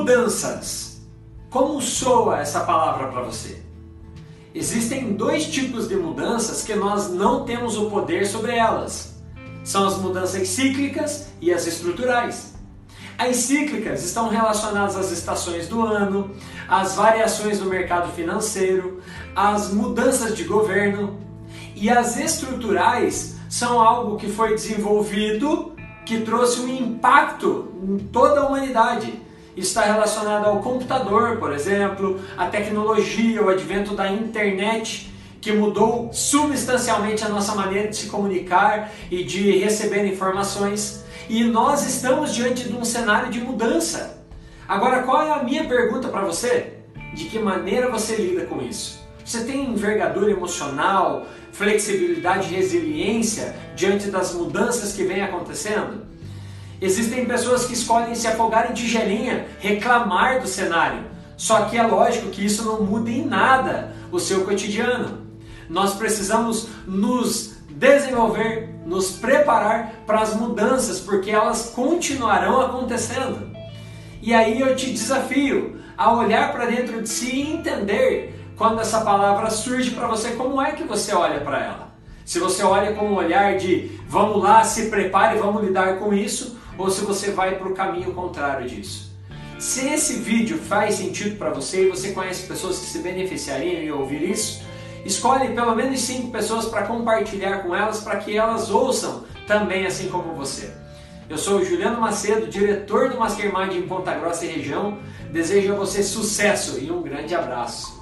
Mudanças. Como soa essa palavra para você? Existem dois tipos de mudanças que nós não temos o poder sobre elas. São as mudanças cíclicas e as estruturais. As cíclicas estão relacionadas às estações do ano, às variações do mercado financeiro, às mudanças de governo. E as estruturais são algo que foi desenvolvido que trouxe um impacto em toda a humanidade está relacionado ao computador, por exemplo, a tecnologia, o advento da internet, que mudou substancialmente a nossa maneira de se comunicar e de receber informações. E nós estamos diante de um cenário de mudança. Agora, qual é a minha pergunta para você? De que maneira você lida com isso? Você tem envergadura emocional, flexibilidade e resiliência diante das mudanças que vêm acontecendo? Existem pessoas que escolhem se afogar em tigelinha, reclamar do cenário. Só que é lógico que isso não muda em nada o seu cotidiano. Nós precisamos nos desenvolver, nos preparar para as mudanças, porque elas continuarão acontecendo. E aí eu te desafio a olhar para dentro de si e entender quando essa palavra surge para você, como é que você olha para ela. Se você olha com um olhar de vamos lá, se prepare, vamos lidar com isso, ou se você vai para o caminho contrário disso. Se esse vídeo faz sentido para você e você conhece pessoas que se beneficiariam em ouvir isso, escolhe pelo menos cinco pessoas para compartilhar com elas, para que elas ouçam também assim como você. Eu sou o Juliano Macedo, diretor do Mastermind em Ponta Grossa e região. Desejo a você sucesso e um grande abraço.